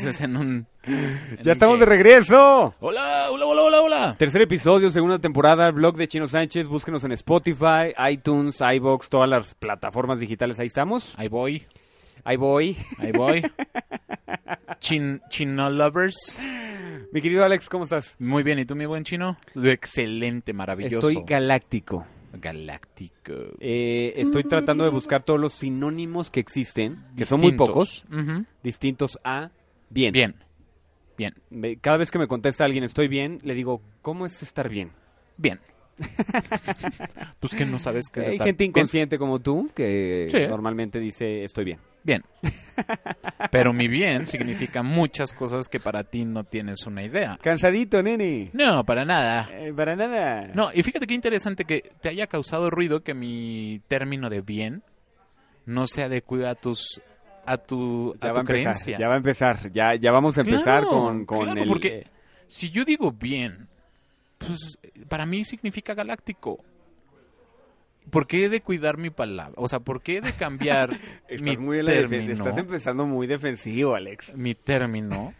Entonces en un... en ¡Ya un estamos que- de regreso! Hola, hola, hola, hola, hola. Tercer episodio, segunda temporada, blog de Chino Sánchez. Búsquenos en Spotify, iTunes, iBox, todas las plataformas digitales. Ahí estamos. Ahí voy, Ahí voy. ahí voy. Chin, chino lovers. Mi querido Alex, ¿cómo estás? Muy bien, ¿y tú, mi buen chino? Excelente, maravilloso. Estoy galáctico. galáctico. Eh, estoy tratando de buscar todos los sinónimos que existen, que son muy pocos, distintos a bien. Bien, bien, Me- Cada vez que me contesta alguien estoy bien, le digo, ¿cómo es estar bien? bien. pues que no sabes qué es Hay estar gente bien. inconsciente como tú que Sí. normalmente dice estoy bien. Bien. Pero mi bien significa muchas cosas que para ti no tienes una idea. Cansadito, nene. No, para nada. Eh, para nada. No, y fíjate qué interesante que te haya causado ruido que mi término de bien no se adecue a tus a tu ya a va tu a empezar, creencia. ya va a empezar, ya, ya vamos a empezar Claro, con, con claro, el... porque si yo digo bien, pues para mí significa galáctico. ¿Por qué he de cuidar mi palabra? O sea, ¿por qué he de cambiar mi estás, muy la defen- término? estás empezando muy defensivo, Alex. Mi término,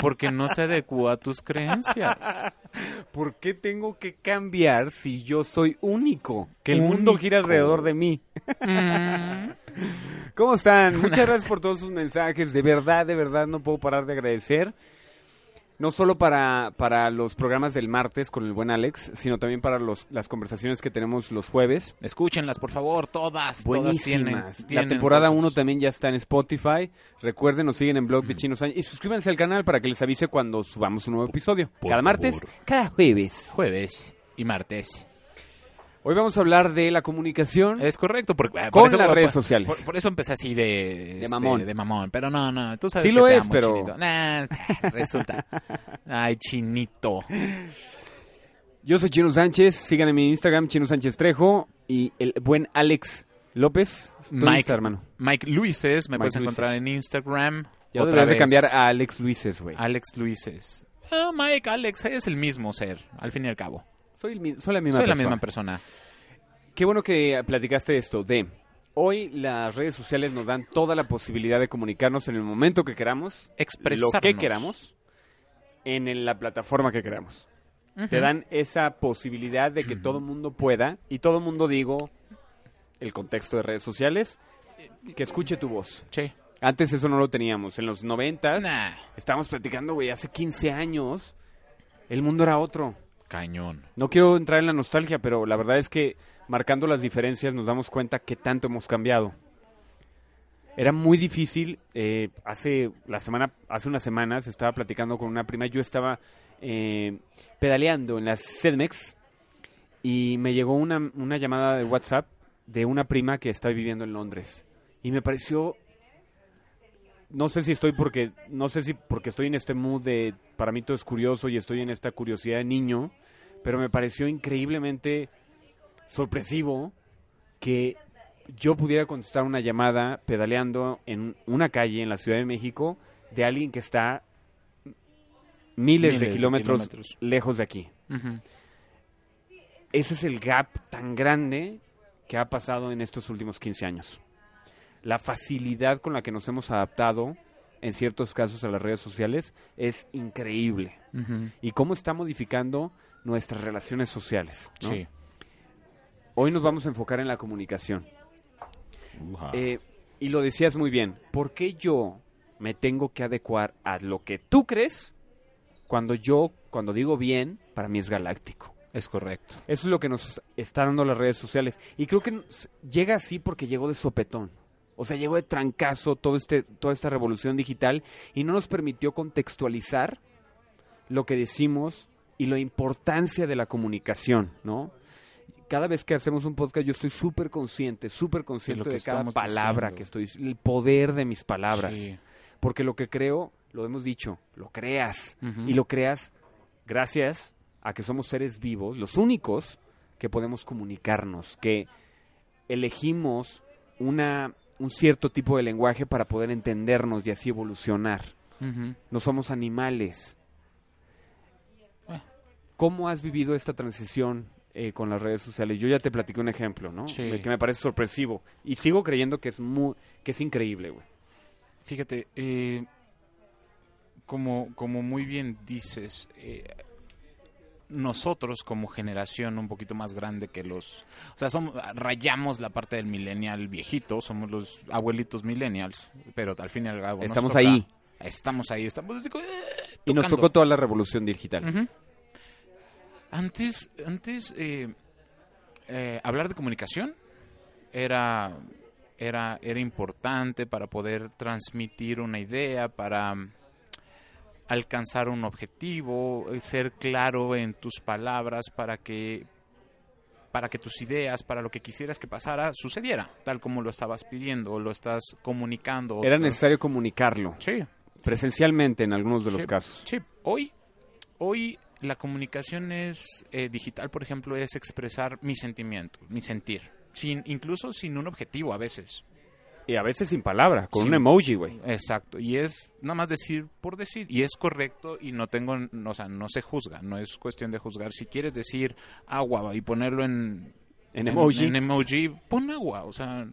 porque no se adecua a tus creencias. ¿Por qué tengo que cambiar si yo soy único? Que el mundo gira alrededor de mí. Mm. ¿Cómo están? Muchas gracias por todos sus mensajes. De verdad, de verdad, no puedo parar de agradecer. No solo para, para los programas del martes con el buen Alex, sino también para los, las conversaciones que tenemos los jueves. Escúchenlas, por favor, todas. Todas tienen, Buenísimas. La temporada cosas. 1 también ya está en Spotify. Recuerden, nos siguen en blog de Chino Sánchez. Y suscríbanse al canal para que les avise cuando subamos un nuevo episodio. Por cada martes, favor. cada jueves. Jueves y martes. Hoy vamos a hablar de la comunicación. Es correcto. Porque, eh, Con por eso- las por- redes sociales. Por, por eso empecé así de... este, mamón. De mamón. Pero no, no. Tú sabes Sí que lo te es, amo, pero- chinito. Nah, resulta. Ay, chinito. Yo soy Chino Sánchez. Sigan en mi Instagram, Chino Sánchez Trejo. Y el buen Alex López. ¿Tú dónde Mike, está, hermano? Mike Luises. Me Mike puedes Luises. encontrar en Instagram. Ya Otra deberías de vez. cambiar a Alex Luises, güey. Alex Luises. Ah, Mike, Alex, es el mismo ser, al fin y al cabo. Soy, el mi- soy la misma Soy la misma persona. Qué bueno que platicaste esto de hoy las redes sociales nos dan toda la posibilidad de comunicarnos en el momento que queramos, lo Expresarnos. que queramos, en el- la plataforma que queramos. Te dan esa posibilidad de que todo el mundo pueda, y todo el mundo digo el contexto de redes sociales, que escuche tu voz. Sí. Antes eso no lo teníamos. En los noventas Nah, estábamos platicando, güey, hace 15 años el mundo era otro. Cañón. No quiero entrar en la nostalgia, pero la verdad es que marcando las diferencias nos damos cuenta que tanto hemos cambiado. Era muy difícil. eh, hace la semana, hace unas semanas estaba platicando con una prima. Yo estaba eh, pedaleando en las Sedmex y me llegó una, una llamada de WhatsApp de una prima que está viviendo en Londres y me pareció no sé si estoy porque no sé si porque estoy en este mood de para mí todo es curioso y estoy en esta curiosidad de niño, pero me pareció increíblemente sorpresivo que yo pudiera contestar una llamada pedaleando en una calle en la Ciudad de México de alguien que está miles, Miles de de kilómetros, lejos de aquí. Ese es el gap tan grande que ha pasado en estos últimos 15 años. La facilidad con la que nos hemos adaptado en ciertos casos a las redes sociales es increíble. Y cómo está modificando nuestras relaciones sociales. ¿no? Sí. Hoy nos vamos a enfocar en la comunicación. Eh, y lo decías muy bien. ¿Por qué yo me tengo que adecuar a lo que tú crees cuando yo, cuando digo bien, para mí es galáctico? es correcto. Eso es lo que nos está dando las redes sociales. Y creo que llega así porque llegó de sopetón. O sea, llegó de trancazo todo este, toda esta revolución digital y no nos permitió contextualizar lo que decimos y la importancia de la comunicación, ¿no? Cada vez que hacemos un podcast yo estoy súper consciente, súper consciente que de, cada palabra diciendo. que estoy, el poder de mis palabras. Sí. Porque lo que creo, lo hemos dicho, lo creas. Y lo creas gracias a que somos seres vivos, los únicos que podemos comunicarnos, que elegimos una, un cierto tipo de lenguaje para poder entendernos y así evolucionar. No somos animales. Eh. ¿Cómo has vivido esta transición eh, con las redes sociales? Yo ya te platiqué un ejemplo, ¿no? Sí. Que me parece sorpresivo. Y sigo creyendo que es, muy, que es increíble, güey. Fíjate, eh, como, como muy bien dices, eh, nosotros como generación un poquito más grande que los... O sea, somos, rayamos la parte del millennial viejito, somos los abuelitos millennials, pero al fin y al cabo... Estamos toca- ahí. Estamos ahí, estamos... eh, Y nos tocó toda la revolución digital. Antes, antes eh, eh, hablar de comunicación era, era, era importante para poder transmitir una idea, para alcanzar un objetivo, eh, ser claro en tus palabras para que para que tus ideas, para lo que quisieras que pasara, sucediera, tal como lo estabas pidiendo o lo estás comunicando. Era necesario comunicarlo, Sí, presencialmente en algunos de los casos. Sí, hoy, hoy la comunicación es eh, digital, por ejemplo, es expresar mi sentimiento, mi sentir, sin, incluso sin un objetivo a veces. Y a veces sin palabra, con Sí. un emoji, güey. Exacto, y es nada más decir por decir, y es correcto y no tengo, o sea, no se juzga, no es cuestión de juzgar. Si quieres decir agua y ponerlo en, En emoji. en emoji, pon agua, o sea,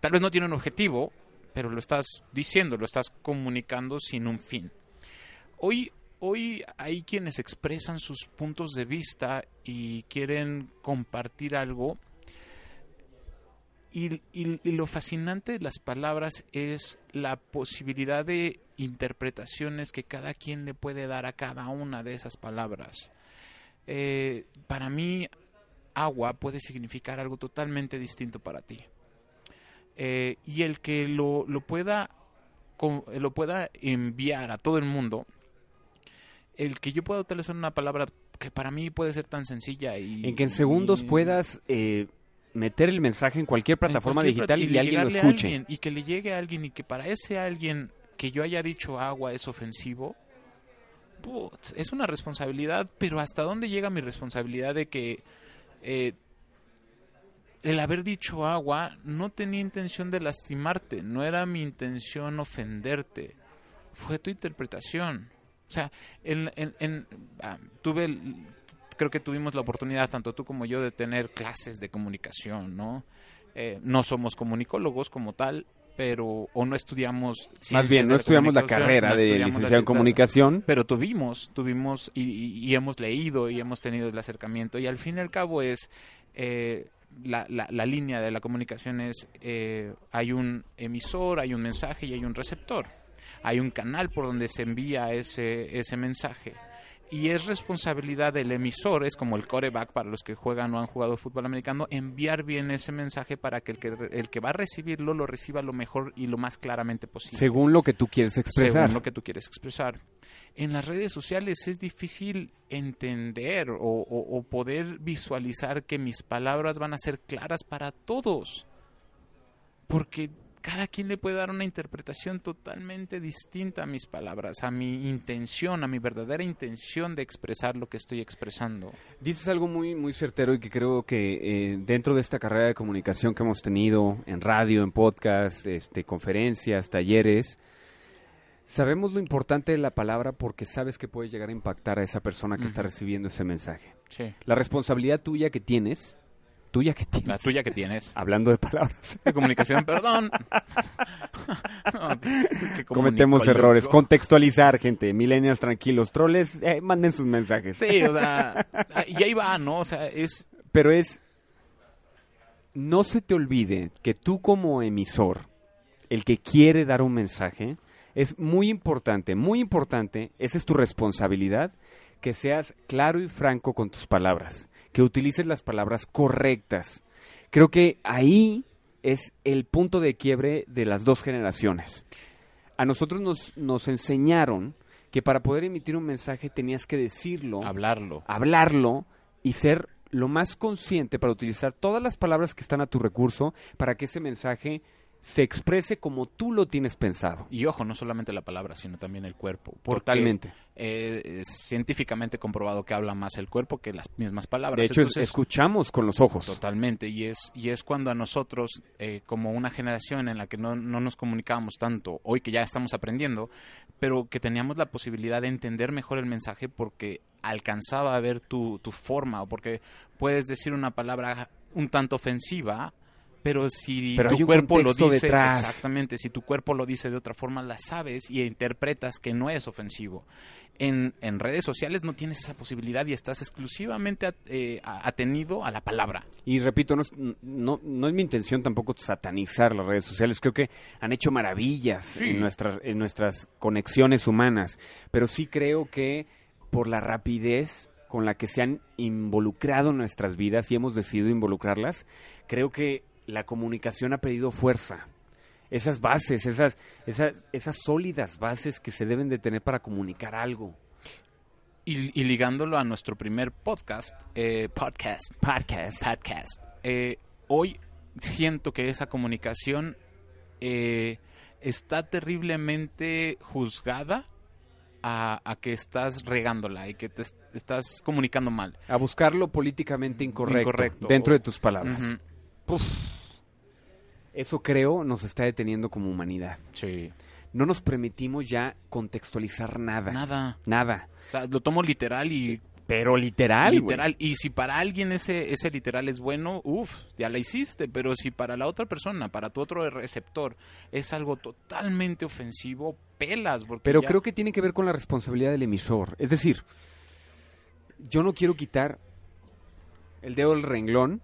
tal vez no tiene un objetivo, pero lo estás diciendo, lo estás comunicando sin un fin. Hoy, hoy hay quienes expresan sus puntos de vista y quieren compartir algo. Y, y- y lo fascinante de las palabras es la posibilidad de interpretaciones que cada quien le puede dar a cada una de esas palabras. Eh, para mí, agua puede significar algo totalmente distinto para ti. Eh, y el que lo, lo pueda lo pueda enviar a todo el mundo, el que yo pueda utilizar una palabra que para mí puede ser tan sencilla y En que en segundos y- puedas eh, meter el mensaje en cualquier en plataforma cualquier digital plat- y, alguien lo escuche. alguien, y que le llegue a alguien y que para ese alguien que yo haya dicho agua es ofensivo, putz, es una responsabilidad, pero ¿hasta dónde llega mi responsabilidad de que eh, el haber dicho agua no tenía intención de lastimarte, no era mi intención ofenderte, fue tu interpretación. O sea, en, en- en- ah, tuve, el- creo que tuvimos la oportunidad, tanto tú como yo, de tener clases de comunicación, ¿no? Eh, no somos comunicólogos como tal, pero, o no estudiamos... Más bien, no estudiamos la carrera no de licenciado en comunicación. pero tuvimos, tuvimos y, y- y hemos leído y hemos tenido el acercamiento y al fin y al cabo es eh, la, la, la línea de la comunicación es eh, hay un emisor, hay un mensaje y hay un receptor. Hay un canal por donde se envía ese, ese mensaje. Y es responsabilidad del emisor, es como el coreback para los que juegan o han jugado fútbol americano, enviar bien ese mensaje para que el que, el que va a recibirlo lo reciba lo mejor y lo más claramente posible Según lo que tú quieres expresar. según lo que tú quieres expresar. En las redes sociales es difícil entender o, o- o poder visualizar que mis palabras van a ser claras para todos. Porque cada quien le puede dar una interpretación totalmente distinta a mis palabras, a mi intención, a mi verdadera intención de expresar lo que estoy expresando. Dices algo muy, muy certero y que creo que eh, dentro de esta carrera de comunicación que hemos tenido en radio, en podcast, este, conferencias, talleres, sabemos lo importante de la palabra porque sabes que puede llegar a impactar a esa persona que está recibiendo ese mensaje. Sí. La responsabilidad tuya que tienes, tuya que tienes, La tuya que tienes. hablando de palabras, De comunicación, perdón. No, cometemos errores. yo. Contextualizar, gente, millennials tranquilos, troles, eh, manden sus mensajes. Sí, o sea, ah, y ahí va, ¿no? O sea, es... Pero es, no se te olvide que tú como emisor, el que quiere dar un mensaje, es muy importante, muy importante, esa es tu responsabilidad, que seas claro y franco con tus palabras, que utilices las palabras correctas. Creo que ahí es el punto de quiebre de las dos generaciones. A nosotros nos, nos enseñaron que para poder emitir un mensaje tenías que decirlo, Hablarlo. hablarlo y ser lo más consciente para utilizar todas las palabras que están a tu recurso para que ese mensaje se exprese como tú lo tienes pensado. Y ojo, no solamente la palabra, sino también el cuerpo. Porque, Totalmente. eh, es científicamente comprobado que habla más el cuerpo que las mismas palabras. De hecho, Entonces, escuchamos con los ojos. Totalmente, y es, y es cuando a nosotros, eh, como una generación en la que no, no nos comunicábamos tanto, hoy que ya estamos aprendiendo, pero que teníamos la posibilidad de entender mejor el mensaje porque alcanzaba a ver tu, tu forma, o porque puedes decir una palabra un tanto ofensiva, Pero si Pero tu cuerpo lo dice, detrás. exactamente, si tu cuerpo lo dice de otra forma, la sabes y interpretas que no es ofensivo. En, en redes sociales no tienes esa posibilidad y estás exclusivamente at- eh, atenido a la palabra. Y repito, no es, no, no es mi intención tampoco satanizar las redes sociales. Creo que han hecho maravillas Sí. en, nuestras, en nuestras conexiones humanas. Pero sí creo que por la rapidez con la que se han involucrado en nuestras vidas y hemos decidido involucrarlas, creo que la comunicación ha pedido fuerza. Esas bases, esas, esas, esas sólidas bases que se deben de tener para comunicar algo. Y, y ligándolo a nuestro primer podcast, eh, podcast, Podcast. podcast, eh, hoy siento que esa comunicación eh, está terriblemente juzgada a, a que estás regándola y que te est- estás comunicando mal. A buscar lo políticamente incorrecto, Incorrecto. dentro de tus palabras. Ujú. Eso creo nos está deteniendo como humanidad. Sí. No nos permitimos ya contextualizar nada. Nada. Nada. O sea, lo tomo literal y Pero literal, literal. Y si para alguien ese, ese literal es bueno, uff, ya la hiciste. Pero si para la otra persona, para tu otro receptor, es algo totalmente ofensivo, pelas. Porque Pero ya- creo que tiene que ver con la responsabilidad del emisor. Es decir, yo no quiero quitar el dedo del renglón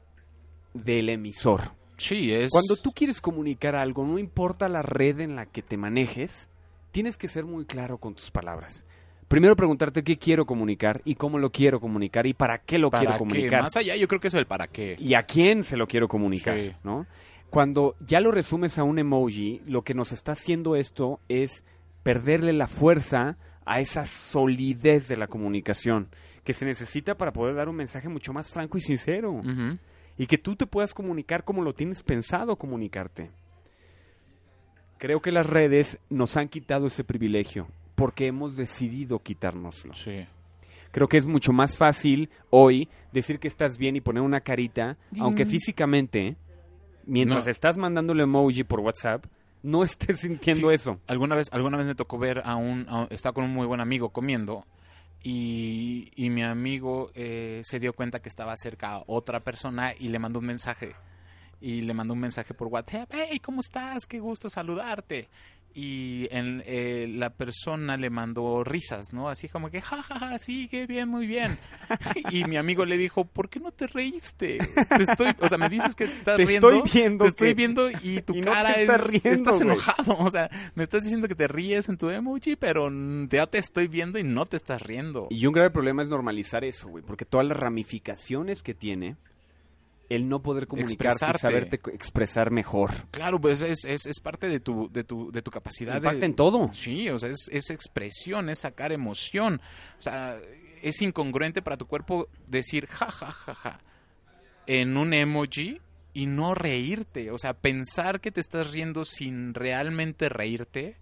del emisor. Sí, es... Cuando tú quieres comunicar algo, no importa la red en la que te manejes, tienes que ser muy claro con tus palabras. Primero preguntarte qué quiero comunicar y cómo lo quiero comunicar y para qué lo ¿Para quiero qué? comunicar. Más allá, yo creo que es el para qué. y a quién se lo quiero comunicar, Sí. ¿no? Cuando ya lo resumes a un emoji, lo que nos está haciendo esto es perderle la fuerza a esa solidez de la comunicación que se necesita para poder dar un mensaje mucho más franco y sincero Ujú. Y que tú te puedas comunicar como lo tienes pensado comunicarte. Creo que las redes nos han quitado ese privilegio porque hemos decidido quitárnoslo. Sí. Creo que es mucho más fácil hoy decir que estás bien y poner una carita, aunque físicamente, mientras No. estás mandando el emoji por WhatsApp, no estés sintiendo Sí. eso. Alguna vez, alguna vez me tocó ver a un, a- estaba con un muy buen amigo comiendo y, y mi amigo eh, se dio cuenta que estaba cerca otra persona y le mandó un mensaje. Y le mandó un mensaje por WhatsApp, hey, ¿cómo estás? Qué gusto saludarte. Y en, eh, la persona le mandó risas, ¿no? Así como que, ja, ja, ja, sí, qué bien, muy bien. y mi amigo le dijo, ¿por qué no te reíste? Te estoy, o sea, me dices que estás Te riendo. estoy viendo Te estoy que- viendo y tu y no cara te es, estás riendo, estás enojado. O sea, me estás diciendo que te ríes en tu emoji, pero ya te estoy viendo y no te estás riendo. Y un grave problema es normalizar eso, güey, porque todas las ramificaciones que tiene el no poder comunicarte y saberte expresar mejor. Claro, pues es, es, es parte de tu, de tu, de tu capacidad Impacta de... en todo. Sí, o sea, es, es expresión, es sacar emoción. O sea, es incongruente para tu cuerpo decir ja, ja, ja, ja en un emoji y no reírte. O sea, pensar que te estás riendo sin realmente reírte.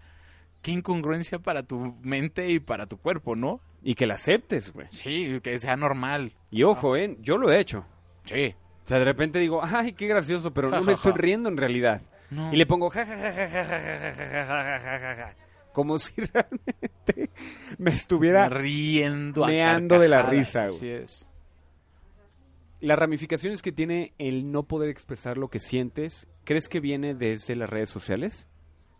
Qué incongruencia para tu mente y para tu cuerpo, ¿no? Y que la aceptes, güey. Sí, que sea normal. Y ojo, ¿eh? Yo lo he hecho. Sí. O sea, de repente digo, ay, qué gracioso, pero no me estoy riendo en realidad. No. Y le pongo ja, ja, ja, ja, ja, ja, ja, ja, ja, ja, como si realmente me estuviera... riendo meando de la risa. Así es. Las ramificaciones que tiene el no poder expresar lo que sientes, ¿crees que viene desde las redes sociales?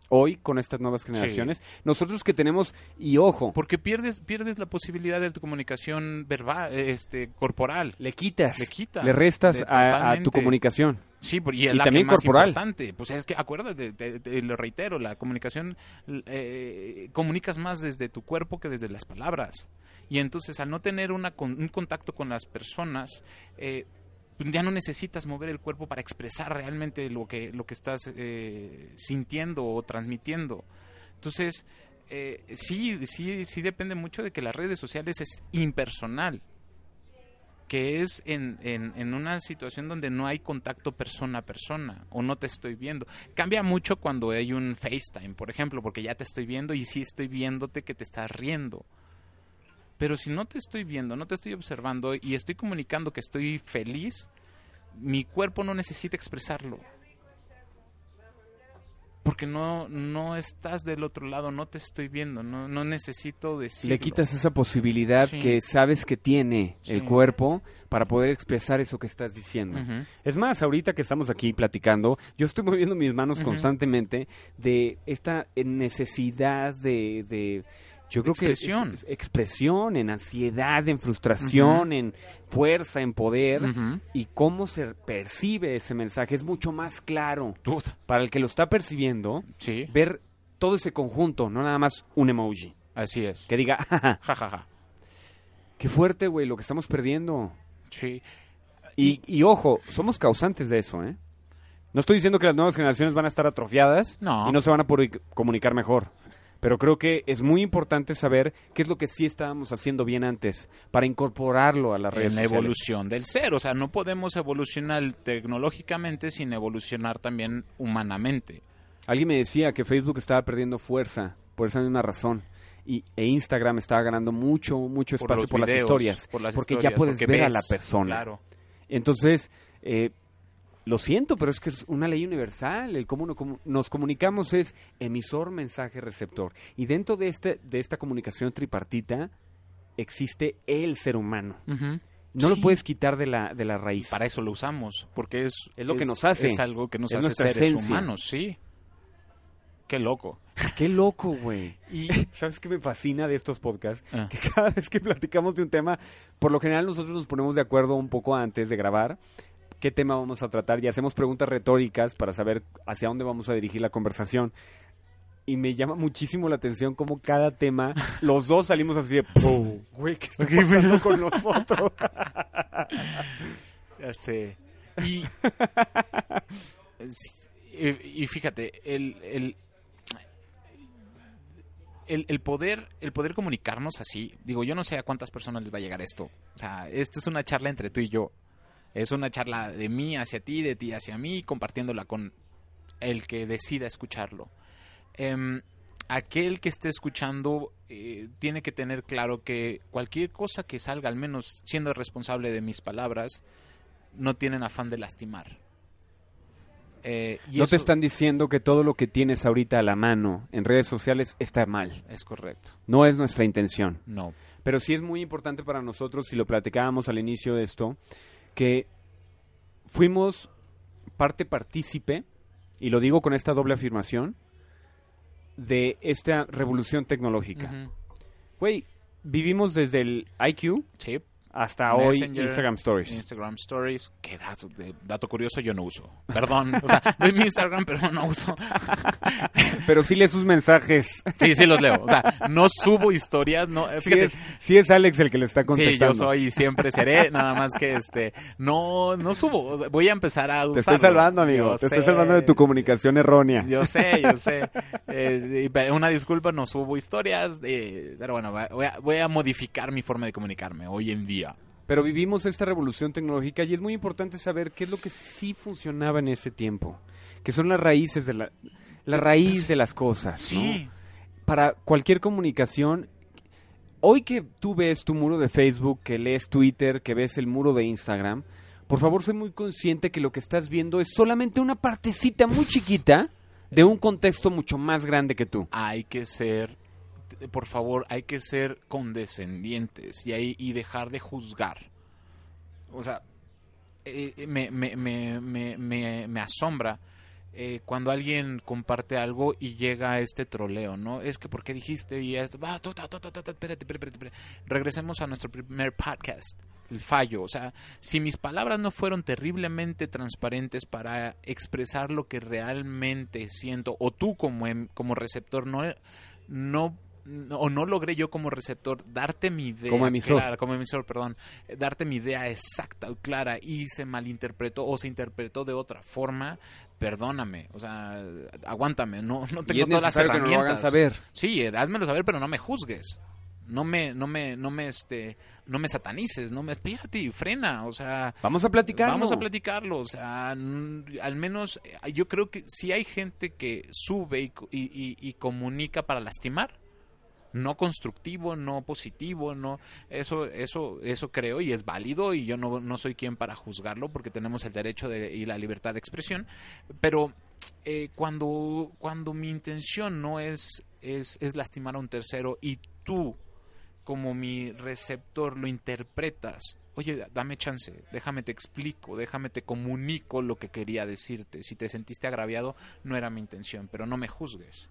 Hoy, con estas nuevas generaciones. Nosotros que tenemos, y ojo, Porque pierdes, pierdes la posibilidad de tu comunicación verbal, este, corporal. le quitas, Le quitas, le restas a, a tu comunicación. Sí, y Y la también que más corporal. importante. Pues es que acuérdate, te- te- lo reitero, la comunicación eh, comunicas más desde tu cuerpo que desde las palabras. Y entonces al no tener una un contacto con las personas, eh, ya no necesitas mover el cuerpo para expresar realmente lo que lo que estás eh, sintiendo o transmitiendo. Entonces eh, sí, sí, sí depende mucho de que las redes sociales es impersonal que es en, en, en una situación donde no hay contacto persona a persona o no te estoy viendo. Cambia mucho cuando hay un FaceTime, por ejemplo, porque ya te estoy viendo y sí estoy viéndote que te estás riendo. Pero si no te estoy viendo, no te estoy observando y estoy comunicando que estoy feliz, mi cuerpo no necesita expresarlo. porque no, no estás del otro lado, no te estoy viendo, no, no necesito decirlo. Le quitas esa posibilidad Sí. que sabes que tiene el cuerpo para poder expresar eso que estás diciendo. Es más, ahorita que estamos aquí platicando, yo estoy moviendo mis manos constantemente de esta necesidad de, de- yo creo Expresión. que es- es expresión, en ansiedad, en frustración, en fuerza, en poder y cómo se percibe ese mensaje es mucho más claro para el que lo está percibiendo Sí, ver todo ese conjunto, no nada más un emoji así es. que diga, "Jaja, Ja, ja, ja. qué fuerte, güey, lo que estamos perdiendo. Sí. Y, y ojo, somos causantes de eso, ¿eh? No estoy diciendo que las nuevas generaciones van a estar atrofiadas No. y no se van a poder comunicar mejor. Pero creo que es muy importante saber qué es lo que sí estábamos haciendo bien antes para incorporarlo a las redes en la sociales. evolución del ser. O sea, no podemos evolucionar tecnológicamente sin evolucionar también humanamente. Alguien me decía que Facebook estaba perdiendo fuerza por esa misma razón. Y, e Instagram estaba ganando mucho, mucho espacio por, las historias. por las porque ya puedes porque ver a la persona. Claro. Entonces, eh, lo siento, pero es que es una ley universal. El cómo no- cómo nos comunicamos es emisor, mensaje, receptor. Y dentro de, este, de esta comunicación tripartita existe el ser humano. No lo puedes quitar de la, de la raíz. Para eso lo usamos, porque es... Es lo que nos hace. Es algo que nos Es hace seres esencia. humanos, sí. Qué loco. Qué loco, güey. Y... ¿Sabes qué me fascina de estos podcasts? Ah. Que cada vez que platicamos de un tema, por lo general nosotros nos ponemos de acuerdo un poco antes de grabar qué tema vamos a tratar y hacemos preguntas retóricas para saber hacia dónde vamos a dirigir la conversación. Y me llama muchísimo la atención cómo cada tema, los dos salimos así de, "Pum, güey, ¿qué está pasando con nosotros? Ya sé. Y, y, fíjate, el, el, el, el poder, el poder comunicarnos así, digo, yo no sé a cuántas personas les va a llegar esto. O sea, esto es una charla entre tú y yo. Es una charla de mí hacia ti, de ti hacia mí, compartiéndola con el que decida escucharlo. Em, aquel que esté escuchando eh, tiene que tener claro que cualquier cosa que salga, al menos siendo responsable de mis palabras, no tienen afán de lastimar. Eh, y no te están diciendo que todo lo que tienes ahorita a la mano en redes sociales está mal. Es correcto. No es nuestra intención. No. Pero sí es muy importante para nosotros, y lo platicábamos al inicio de esto, que fuimos parte partícipe, y lo digo con esta doble afirmación, de esta revolución tecnológica. Güey, vivimos desde el IQ Sí. Hasta hoy Instagram Stories. Instagram Stories. Qué dato, curioso, yo no uso. Perdón. O sea, doy mi Instagram, pero no uso. Pero sí lee sus mensajes. Sí, sí los leo. O sea, no subo historias. No, Sí es, sí es Alex el que le está Sí, contestando. yo soy y siempre seré, nada más que este, no, no subo, voy a empezar a usarlo. Te estoy salvando, amigo. Yo Te estoy sé, salvando de tu comunicación errónea. Yo sé, yo sé. Eh, una disculpa, no subo historias, eh, pero bueno, voy a, voy a modificar mi forma de comunicarme hoy en día. Pero vivimos esta revolución tecnológica y es muy importante saber qué es lo que sí funcionaba en ese tiempo, que son las raíces de la, la raíz de las cosas. ¿no? Sí, Para cualquier comunicación, hoy que tú ves tu muro de Facebook, que lees Twitter, que ves el muro de Instagram, por favor, sé muy consciente que lo que estás viendo es solamente una partecita muy chiquita de un contexto mucho más grande que tú. hay que ser, por favor, hay que ser condescendientes y, ahí, y dejar de juzgar. O sea, eh, me, me, me, me, me, asombra eh, cuando alguien comparte algo y llega a este troleo, ¿no? Es que, ¿por qué dijiste? Y espérate, espérate. Regresemos a nuestro primer podcast, el fallo. O sea, si mis palabras no fueron terriblemente transparentes para expresar lo que realmente siento, o tú como, em- como receptor no, no, no- o no logré yo como receptor darte mi idea Como emisor. clara, como emisor, perdón, eh, darte mi idea exacta, clara y se malinterpretó o se interpretó de otra forma, perdóname, o sea, aguántame, no, no y tengo es todas las necesario que nos lo herramientas. saber. Sí, eh, házmelo saber, pero no me juzgues. No me, no me, no me, este, no me satanices, no me, espérate, frena, o sea, Vamos a platicar. Vamos a platicarlo, o sea, al menos eh, yo creo que si hay gente que sube y- y- y comunica para lastimar, no constructivo, no positivo, no eso eso eso creo y es válido y yo no, no soy quien para juzgarlo porque tenemos el derecho de, y la libertad de expresión, pero eh, cuando cuando mi intención no es, es es lastimar a un tercero y tú como mi receptor lo interpretas oye, dame chance, déjame te explico, déjame te comunico lo que quería decirte. Si te sentiste agraviado, no era mi intención, pero no me juzgues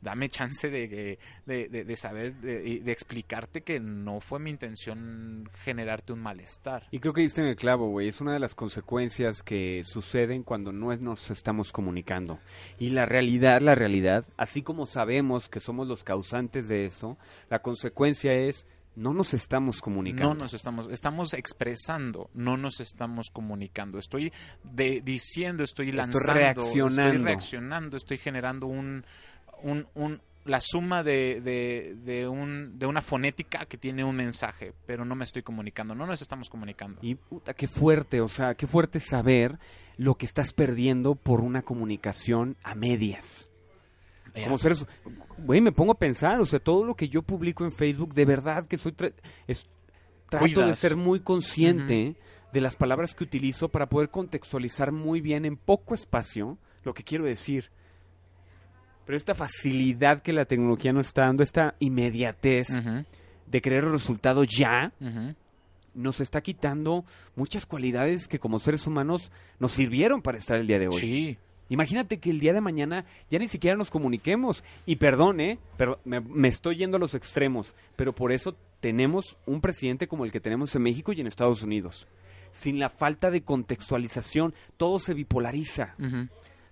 dame chance de, de, de, de saber, de, de, explicarte que no fue mi intención generarte un malestar. Y creo que diste en el clavo, güey. Es una de las consecuencias que suceden cuando no nos estamos comunicando. Y la realidad, la realidad, así como sabemos que somos los causantes de eso, la consecuencia es no nos estamos comunicando. No nos estamos, estamos expresando, no nos estamos comunicando. Estoy de, diciendo, estoy lanzando, estoy reaccionando. estoy reaccionando, estoy generando un, un, un, la suma de, de, de, un, de una fonética que tiene un mensaje, pero no me estoy comunicando, no nos estamos comunicando. Y puta, qué fuerte, o sea, qué fuerte saber lo que estás perdiendo por una comunicación a medias. Yeah. Como seres, güey, me pongo a pensar, o sea, todo lo que yo publico en Facebook, de verdad que soy, es, trato Cuidas. de ser muy consciente uh -huh. de las palabras que utilizo para poder contextualizar muy bien en poco espacio lo que quiero decir pero esta facilidad que la tecnología nos está dando, esta inmediatez uh -huh. de querer el resultado ya, uh -huh. nos está quitando muchas cualidades que como seres humanos nos sirvieron para estar el día de hoy. Sí. Imagínate que el día de mañana ya ni siquiera nos comuniquemos. Y perdone, ¿eh? pero me, me, estoy yendo a los extremos, pero por eso tenemos un presidente como el que tenemos en México y en Estados Unidos. Sin la falta de contextualización, todo se bipolariza. Uh -huh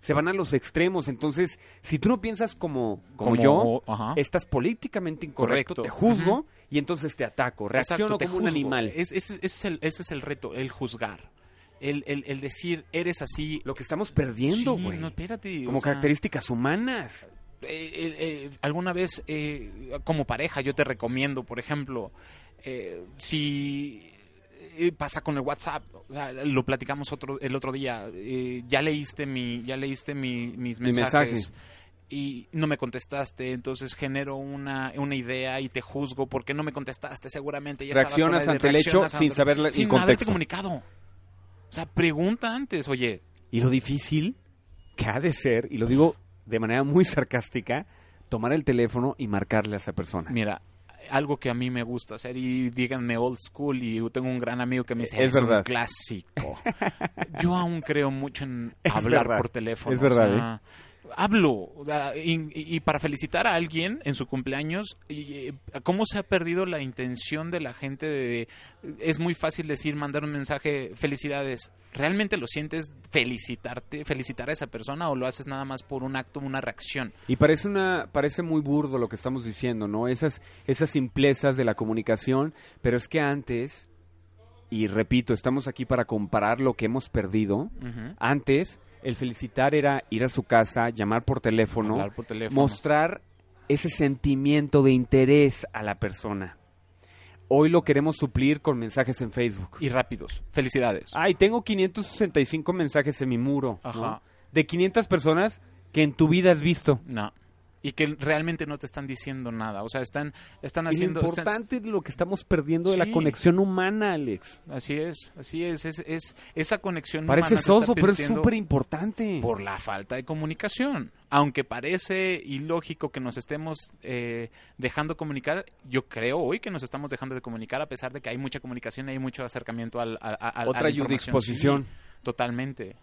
se van a los extremos. Entonces, si tú no piensas como, como, como yo, ajá. estás políticamente incorrecto, Correcto. te juzgo uh -huh. y entonces te ataco. Reacciono Exacto, como un animal. Es, es, es el, ese es el reto, el juzgar. El, el, el, decir, eres así. Lo que estamos perdiendo, güey. Sí, no, espérate. Como sea, características humanas. Eh, eh, eh, alguna vez, eh, como pareja, yo te recomiendo, por ejemplo, eh, pasa con el WhatsApp. O sea, lo platicamos otro, el otro día. Eh, ya leíste mi, ya leíste mi, mis mensajes. Mi mensaje. Y no me contestaste, entonces genero una, una idea y te juzgo porque no me contestaste. Seguramente ya reaccionas ante el hecho sin saber sin contexto. haberte comunicado. O sea, pregunta antes, oye. Y lo difícil que ha de ser, y lo digo de manera muy sarcástica, tomar el teléfono y marcarle a esa persona. Mira, algo que a mí me gusta hacer y díganme old school y tengo un gran amigo que me dice es, es verdad. un clásico. yo aún creo mucho en hablar verdad. por teléfono. Es verdad. O sea, ¿eh? Hablo o sea, y, y, para felicitar a alguien en su cumpleaños, y, ¿cómo se ha perdido la intención de la gente? De, es muy fácil decir, mandar un mensaje, felicidades. ¿Realmente lo sientes felicitarte, felicitar a esa persona o lo haces nada más por un acto, una reacción? Y parece una parece muy burdo lo que estamos diciendo, ¿no? Esas esas simplezas de la comunicación, pero es que antes y repito, estamos aquí para comparar lo que hemos perdido. Uh -huh. Antes el felicitar era ir a su casa, llamar por teléfono, por teléfono, mostrar ese sentimiento de interés a la persona. Hoy lo queremos suplir con mensajes en Facebook. Y rápidos. Felicidades. Ay, tengo 565 mensajes en mi muro. ¿no? De 500 personas que en tu vida has visto. No. Y que realmente no te están diciendo nada. O sea, están, están haciendo... Es importante están... lo que estamos perdiendo de la conexión humana, Alex. Así es, así es. es, es esa conexión Parece humana soso, pero es súper importante. Por la falta de comunicación. Aunque parece ilógico que nos estemos eh, dejando comunicar, yo creo hoy que nos estamos dejando de comunicar a pesar de que hay mucha comunicación y hay mucho acercamiento al, a, a, Otra a disposición. Sí, totalmente.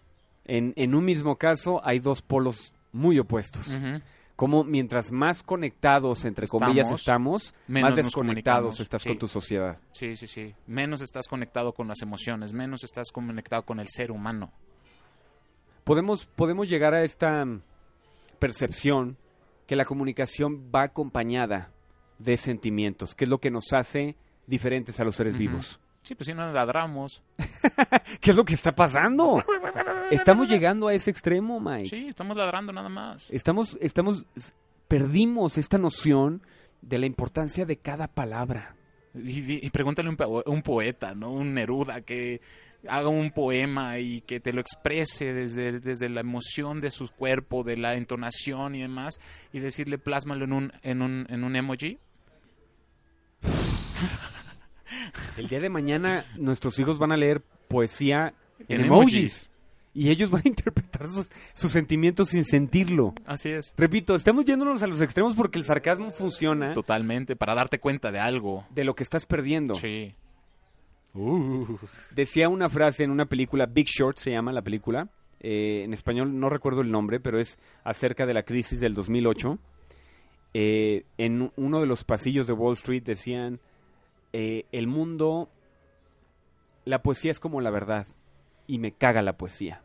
En, en, un mismo caso hay dos polos muy opuestos. Uh -huh como mientras más conectados, entre estamos, comillas, estamos, más desconectados estás sí. con tu sociedad. Sí, sí, sí. Menos estás conectado con las emociones, menos estás conectado con el ser humano. Podemos, podemos llegar a esta percepción que la comunicación va acompañada de sentimientos, que es lo que nos hace diferentes a los seres uh -huh. vivos. Sí, pues si no ladramos. ¿Qué es lo que está pasando? Estamos llegando a ese extremo, Mike. Sí, estamos ladrando nada más. Estamos, estamos, perdimos esta noción de la importancia de cada palabra. Y, y pregúntale a un, po- un poeta, ¿no? Un Neruda que haga un poema y que te lo exprese desde, desde la emoción de su cuerpo, de la entonación y demás, y decirle plásmalo en un, en un, en un emoji. El día de mañana nuestros hijos van a leer poesía en, En emojis. emojis. Y ellos van a interpretar sus, sus sentimientos sin sentirlo. Así es. Repito, estamos yéndonos a los extremos porque el sarcasmo funciona Totalmente, para darte cuenta de algo. de lo que estás perdiendo. Sí. Uh. Decía una frase en una película, Big Short se llama la película. eh, en español no recuerdo el nombre, pero es acerca de la crisis del 2008. Eh, en uno de los pasillos de Wall Street decían, eh, el mundo, la poesía es como la verdad y me caga la poesía.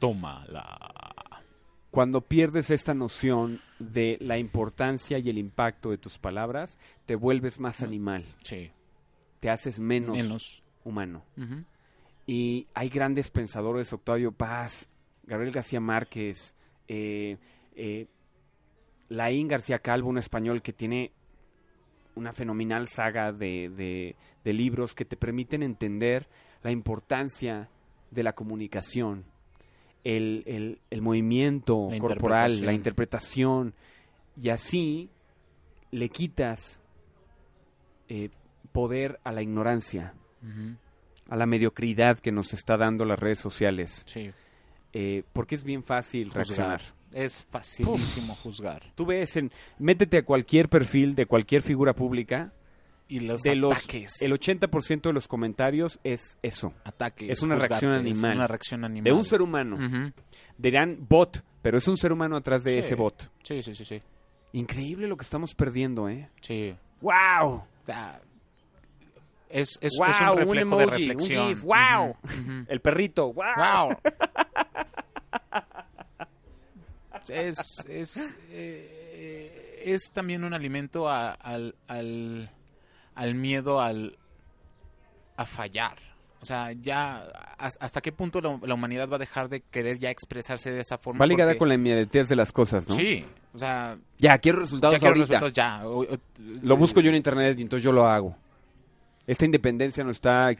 Tómala. Cuando pierdes esta noción de la importancia y el impacto de tus palabras, te vuelves más animal, Sí. te haces menos, Menos. humano. Y hay grandes pensadores, Octavio Paz, Gabriel García Márquez, eh, eh, Laín García Calvo, un español que tiene una fenomenal saga de, de- de libros que te permiten entender la importancia de la comunicación, el, el- el movimiento La corporal, la interpretación. y así le quitas eh, poder a la ignorancia a la mediocridad que nos está dando las redes sociales, Sí. eh, porque es bien fácil reaccionar. Es facilísimo juzgar. Tú ves, en, métete a cualquier perfil de cualquier figura pública, Y los de los, ataques. el 80% de los comentarios es eso, ataques. es una reacción juzgarte, es animal. una reacción animal. de un ser humano. Ujú. Dirán bot, pero es un ser humano atrás de Sí. ese bot. Sí, sí, sí, sí. Increíble lo que estamos perdiendo, ¿eh? Sí. ¡Wow! O sea, es, es, Wow, es un un reflejo de emoji, un reflexión. gif, wow. El perrito, ¡wow! Wow. es, es, eh, es también un alimento a- al, al, al miedo al, a fallar. O sea, ya has- hasta qué punto la, la humanidad va a dejar de querer ya expresarse de esa forma. Va ligada Porque- con la inmediatez de las cosas, ¿no? Sí, o sea, Ya, quiero resultados ya quiero ahorita. resultados ya. O- o- Lo busco yo en internet y entonces yo lo hago. Esta independencia nos está,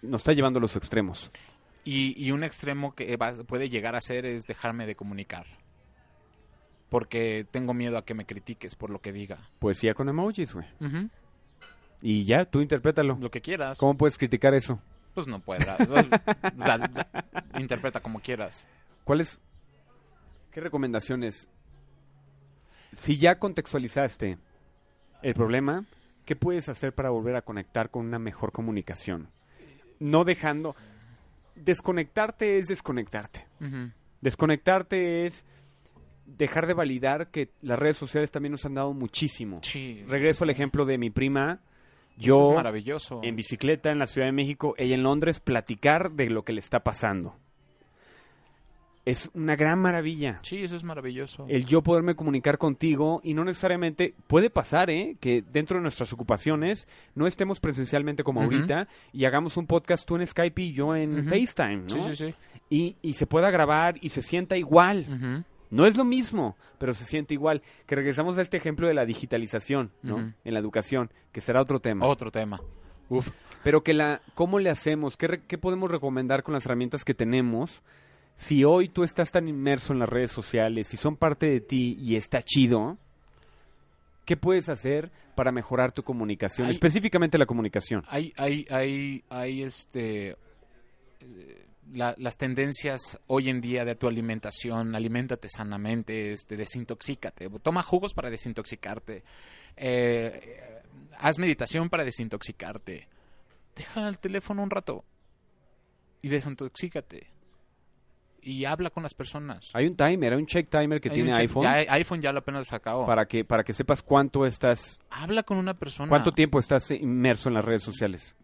nos está llevando a los extremos. Y, y un extremo que va- puede llegar a ser es dejarme de comunicar. Porque tengo miedo a que me critiques por lo que diga. Poesía con emojis, güey. Y ya, tú interprétalo. Lo que quieras. ¿Cómo puedes criticar eso? Pues no. Da- da- interpreta como quieras. ¿Cuáles? ¿Qué recomendaciones? Si ya contextualizaste el problema, ¿qué puedes hacer para volver a conectar con una mejor comunicación? No dejando... Desconectarte es desconectarte. Desconectarte es dejar de validar que las redes sociales también nos han dado muchísimo. Sí. Regreso al ejemplo de mi prima. Yo es maravilloso. en bicicleta en la Ciudad de México, ella en Londres, platicar de lo que le está pasando. Es una gran maravilla. Sí, eso es maravilloso. El yo poderme comunicar contigo y no necesariamente puede pasar, ¿eh? Que dentro de nuestras ocupaciones no estemos presencialmente como ahorita y hagamos un podcast tú en Skype y yo en. FaceTime, ¿no? Sí, sí, sí. Y, y se pueda grabar y se sienta igual. No es lo mismo, pero se siente igual. Que regresamos a este ejemplo de la digitalización, ¿no? En la educación, que será otro tema. Otro tema. Uf. Pero que la, ¿cómo le hacemos? ¿Qué, re- qué podemos recomendar con las herramientas que tenemos? Si hoy tú estás tan inmerso en las redes sociales y son parte de ti y está chido, ¿qué puedes hacer para mejorar tu comunicación? Hay- Específicamente la comunicación. Hay, hay, hay, hay este eh, la- las tendencias hoy en día de tu alimentación, aliméntate sanamente, este, desintoxícate, toma jugos para desintoxicarte, eh, haz meditación para desintoxicarte, deja el teléfono un rato y desintoxícate y habla con las personas. Hay un timer, hay un check timer que Hay tiene check- iPhone ya- iPhone ya lo apenas sacó. para que para que sepas cuánto estás, Habla con una persona. cuánto tiempo estás inmerso en las redes sociales.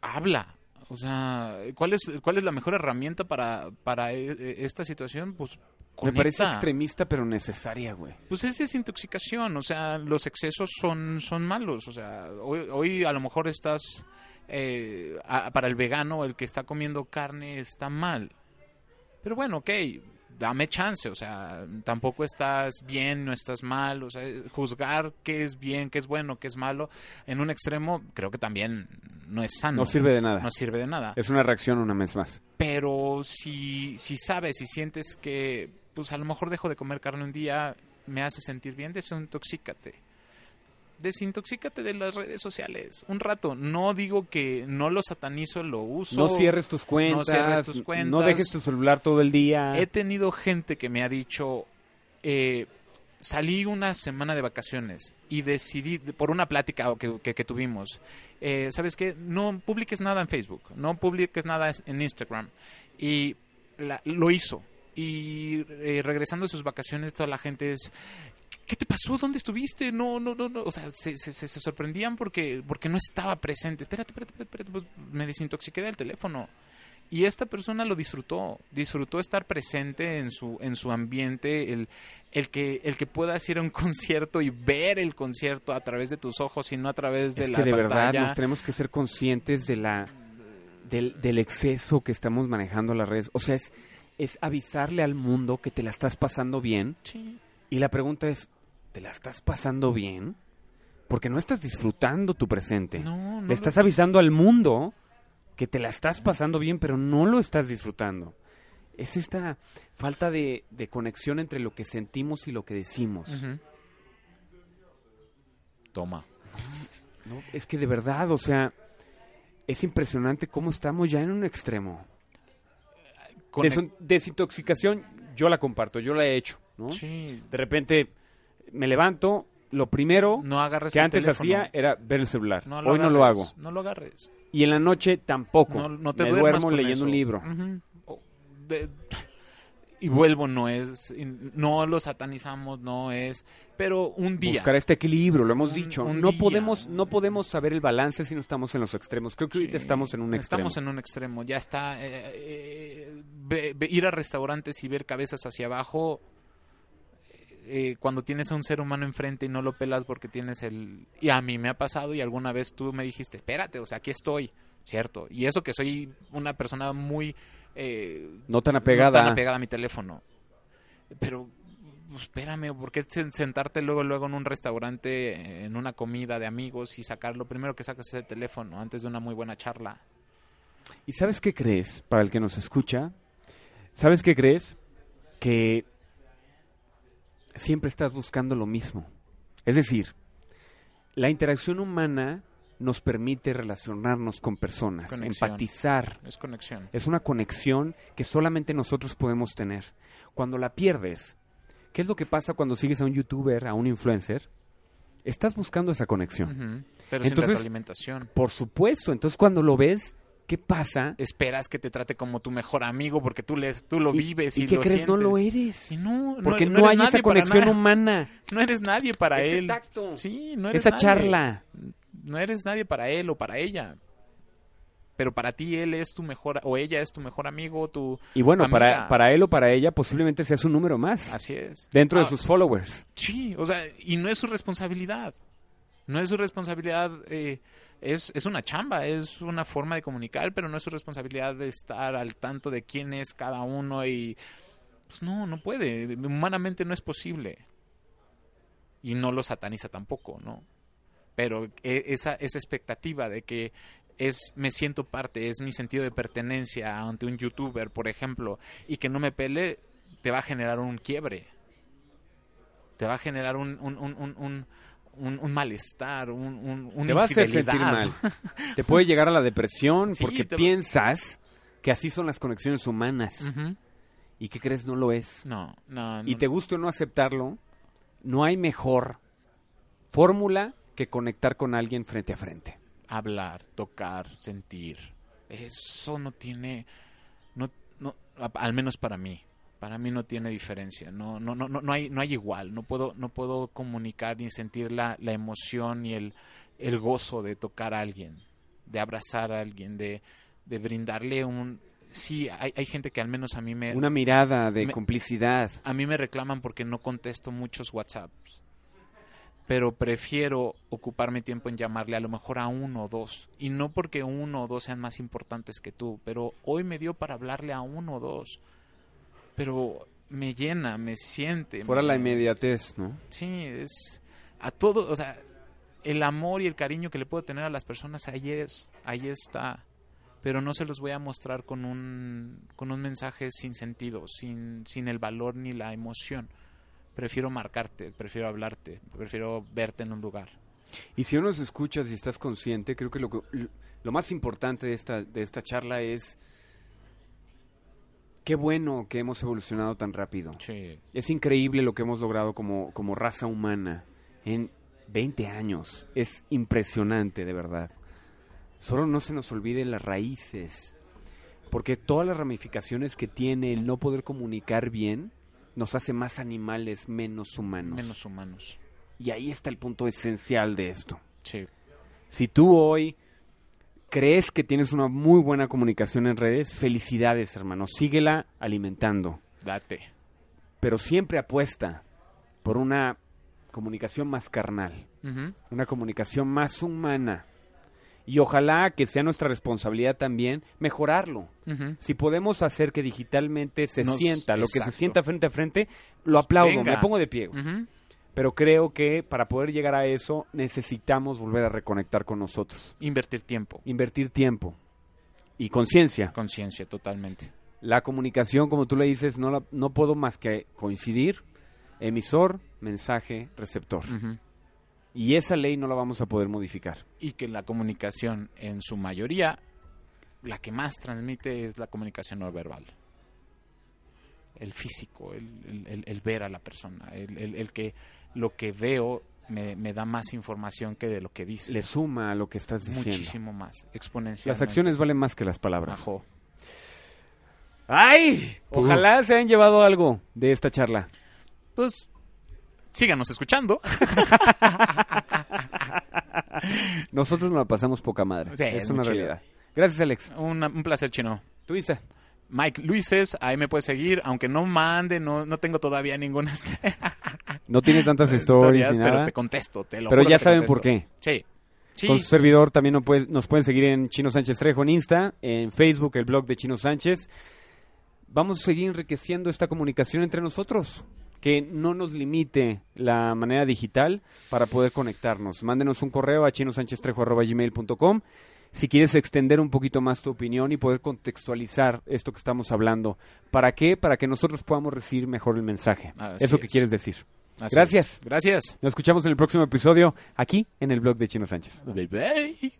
habla. O sea, ¿cuál es, cuál es la mejor herramienta para, para e- e- esta situación? Pues Me parece extremista pero necesaria, güey. Pues es desintoxicación, o sea, los excesos son, son malos. O sea, hoy, hoy a lo mejor estás, eh, a- para el vegano, el que está comiendo carne está mal. Pero bueno, ok, dame chance, o sea, tampoco estás bien, no estás mal, o sea, juzgar qué es bien, qué es bueno, qué es malo, en un extremo creo que también no es sano. No sirve de nada. No sirve de nada. Es una reacción una vez más. Pero si, si sabes, si sientes que, pues a lo mejor dejo de comer carne un día, me hace sentir bien, desintoxícate. Desintoxícate de las redes sociales. Un rato. No digo que no lo satanizo, lo uso. No cierres tus cuentas. No cierres tus cuentas. No dejes tu celular todo el día. He tenido gente que me ha dicho, eh, salí una semana de vacaciones y decidí, por una plática que, que, que tuvimos, eh, ¿sabes qué? No publiques nada en Facebook, no publiques nada en Instagram. Y la, lo hizo. Y eh, regresando de sus vacaciones, toda la gente es, ¿qué te pasó? ¿Dónde estuviste? No, no, no, no. O sea, se, se, se sorprendían porque, porque no estaba presente. Espérate, espérate, espérate, pues me desintoxiqué del teléfono. Y esta persona lo disfrutó, disfrutó estar presente en su, en su ambiente, el, el, que, el que puedas ir a un concierto y ver el concierto a través de tus ojos y no a través de es la que de pantalla. verdad nos tenemos que ser conscientes de la, del, del exceso que estamos manejando las redes. O sea, es, es avisarle al mundo que te la estás pasando bien. Sí. Y la pregunta es, ¿te la estás pasando bien? Porque no estás disfrutando tu presente. No, no Le estás avisando al mundo que te la estás pasando bien, pero no lo estás disfrutando. Es esta falta de, de conexión entre lo que sentimos y lo que decimos. Toma. ¿no? Es que de verdad, o sea, es impresionante cómo estamos ya en un extremo. Conec- Desin- desintoxicación, yo la comparto, yo la he hecho, ¿no? Sí. De repente me levanto, lo primero No que antes teléfono. hacía era ver el celular. No Hoy no lo hago. No lo agarres. Y en la noche tampoco. No, no te me duermo con leyendo eso. un libro. De- y vuelvo, no es, no lo satanizamos, no es, pero un día. Buscar este equilibrio, lo hemos Un- dicho. un no día. podemos, no podemos saber el balance si no estamos en los extremos. Creo que ahorita Sí, estamos en un extremo. Estamos en un extremo, ya está. eh, eh, ve- ir a restaurantes y ver cabezas hacia abajo, eh, cuando tienes a un ser humano enfrente y no lo pelas porque tienes el... Y a mí me ha pasado y alguna vez tú me dijiste, espérate, o sea, aquí estoy, ¿cierto? Y eso que soy una persona muy... eh, No tan no apegada. tan apegada a mi teléfono. Pero pues, espérame, ¿por qué sen- sentarte luego luego en un restaurante, en una comida de amigos y sacar lo primero que sacas es el teléfono antes de una muy buena charla? ¿Y sabes qué crees? Para el que nos escucha, ¿sabes qué crees? Que siempre estás buscando lo mismo. Es decir, la interacción humana nos permite relacionarnos con personas, Conexión. empatizar. Es conexión. Es una conexión que solamente nosotros podemos tener. Cuando la pierdes, ¿qué es lo que pasa cuando sigues a un youtuber, a un influencer? Estás buscando esa conexión. Pero Entonces- sin retroalimentación. Por supuesto, entonces cuando lo ves, ¿qué pasa? Esperas que te trate como tu mejor amigo porque tú, les, tú lo ¿Y- vives y, ¿Y, crees? No lo sientes. eres. Y no, no- Porque no, hay esa conexión humana. No eres nadie para Ese él. tacto. Sí, no eres Esa nadie. charla. No eres nadie para él o para ella. Pero para ti él es tu mejor o ella es tu mejor amigo, tu Y bueno, para, Amiga. para él o para ella posiblemente sea su número más. así es. Dentro de Ah, sus followers. Sí, o sea, y no es su responsabilidad. No es su responsabilidad, eh, es, es una chamba, es una forma de comunicar, pero no es su responsabilidad de estar al tanto de quién es cada uno y... Pues no, no puede, humanamente no es posible. Y no lo sataniza tampoco, ¿no? Pero e- esa, esa expectativa de que es me siento parte, es mi sentido de pertenencia ante un youtuber, por ejemplo, y que no me pele, te va a generar un quiebre te va a generar un, un, un, un, un, malestar, un, Te va a hacer sentir mal. Te puede llegar a la depresión Sí, porque te piensas que así son las conexiones humanas. ¿Y qué crees? No lo es. No, no, Y no. te guste o no aceptarlo, no hay mejor fórmula que conectar con alguien frente a frente. hablar, tocar, sentir. Eso no tiene, no, no, al menos para mí, para mí no tiene diferencia. No, no, no, no, no hay, no hay igual. No puedo, no puedo comunicar ni sentir la, la emoción y el, el gozo de tocar a alguien, de abrazar a alguien, de, de brindarle un. Sí, hay, hay gente que al menos a mí me, Una mirada de me- complicidad. a mí me reclaman porque no contesto muchos WhatsApps. Pero prefiero ocupar mi tiempo en llamarle a lo mejor a uno o dos. Y no porque uno o dos sean más importantes que tú. Pero hoy me dio para hablarle a uno o dos. Pero me llena, me siente. Fuera me- la inmediatez, ¿no? Sí, es a todo, o sea, el amor y el cariño que le puedo tener a las personas ahí es, ahí está. Pero no se los voy a mostrar con un, con un mensaje sin sentido, sin, sin el valor ni la emoción. Prefiero marcarte, prefiero hablarte, prefiero verte en un lugar. Y si no nos escuchas y estás consciente, creo que lo, que- lo más importante de esta, de esta charla es qué bueno que hemos evolucionado tan rápido. Sí. Es increíble lo que hemos logrado como, como raza humana en 20 años. Es impresionante, de verdad. Solo no se nos olvide las raíces, porque todas las ramificaciones que tiene el no poder comunicar bien nos hace más animales, menos humanos. Menos humanos. Y ahí está el punto esencial de esto. Sí. Si tú hoy crees que tienes una muy buena comunicación en redes, felicidades, hermano. Síguela alimentando. Date. Pero siempre apuesta por una comunicación más carnal, una comunicación más humana. Y ojalá que sea nuestra responsabilidad también mejorarlo. Si podemos hacer que digitalmente se Nos- sienta lo que se sienta frente a frente, lo aplaudo, Venga. me pongo de pie. Pero creo que para poder llegar a eso necesitamos volver a reconectar con nosotros, Invertir tiempo. invertir tiempo y conciencia. Conciencia, totalmente. La comunicación, como tú le dices, no, la- no puedo más que coincidir, emisor, mensaje, receptor. Ujú. Y esa ley no la vamos a poder modificar. y que la comunicación en su mayoría la que más transmite es la comunicación no verbal el físico el, el- ver a la persona el, el- que lo que veo me, me da más información que de lo que dice Le suma a lo que estás diciendo. muchísimo más exponencialmente Las acciones valen más que las palabras. ¡Ay! Ojalá se hayan llevado algo de esta charla. pues síganos escuchando Nosotros nos la pasamos poca madre. Sí, es es una realidad. Gracias, Alex. un, un placer chino Tú, Isa. Mike Luises, ahí me puedes seguir, aunque no mande, no, no tengo todavía ninguna No tiene tantas stories, ni pero te contesto, te lo Pero juro ya saben por qué. Sí. Sí, Con su sí, servidor también nos, puede- nos pueden seguir en Chino Sánchez Trejo en Insta, en Facebook, el blog de Chino Sánchez. Vamos a seguir enriqueciendo esta comunicación entre nosotros. Que no nos limite la manera digital para poder conectarnos. Mándenos un correo a chinosancheztrejo.gmail.com si quieres extender un poquito más tu opinión y poder contextualizar esto que estamos hablando. ¿Para qué? Para que nosotros podamos recibir mejor el mensaje. Así Eso que es. quieres decir. Así Gracias. es. Gracias. Nos escuchamos en el próximo episodio aquí en el blog de Chino Sánchez. Bye bye.